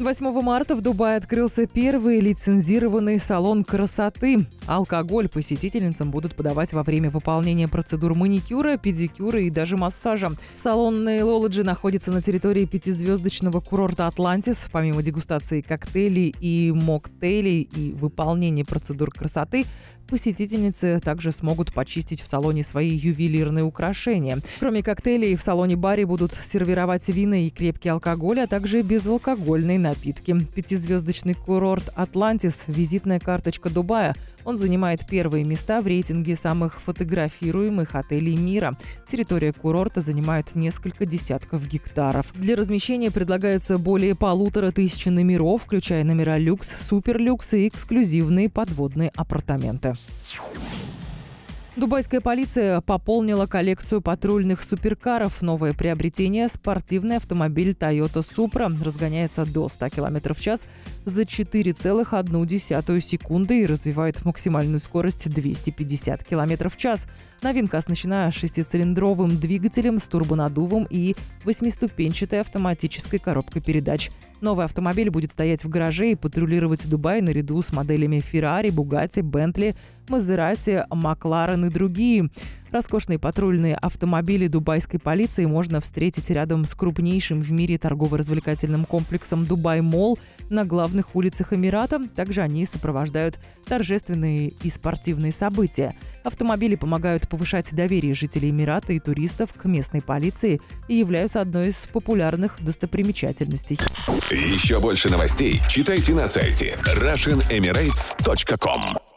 8 марта в Дубае открылся первый лицензированный салон красоты. Алкоголь посетительницам будут подавать во время выполнения процедур маникюра, педикюра и даже массажа. Салон Нейлологи находится на территории пятизвездочного курорта «Атлантис». Помимо дегустации коктейлей и моктейлей и выполнения процедур красоты, посетительницы также смогут почистить в салоне свои ювелирные украшения. Кроме коктейлей, в салоне-баре будут сервировать вина и крепкий алкоголь, а также безалкогольные напитки. Пятизвездочный курорт «Атлантис» – визитная карточка Дубая. Он занимает первые места в рейтинге самых фотографируемых отелей мира. Территория курорта занимает несколько десятков гектаров. Для размещения предлагаются более полутора тысяч номеров, включая номера люкс, суперлюкс и эксклюзивные подводные апартаменты. Дубайская полиция пополнила коллекцию патрульных суперкаров. Новое приобретение – спортивный автомобиль Toyota Supra разгоняется до 100 км в час за 4,1 секунды и развивает максимальную скорость 250 км в час. Новинка оснащена шестицилиндровым двигателем с турбонаддувом и восьмиступенчатой автоматической коробкой передач. Новый автомобиль будет стоять в гараже и патрулировать Дубай наряду с моделями Ferrari, Bugatti, Bentley, Maserati, McLaren и другие. Роскошные патрульные автомобили дубайской полиции можно встретить рядом с крупнейшим в мире торгово-развлекательным комплексом Дубай Молл на главных улицах Эмирата. Также они сопровождают торжественные и спортивные события. Автомобили помогают повышать доверие жителей Эмирата и туристов к местной полиции и являются одной из популярных достопримечательностей. Еще больше новостей читайте на сайте RussianEmirates.com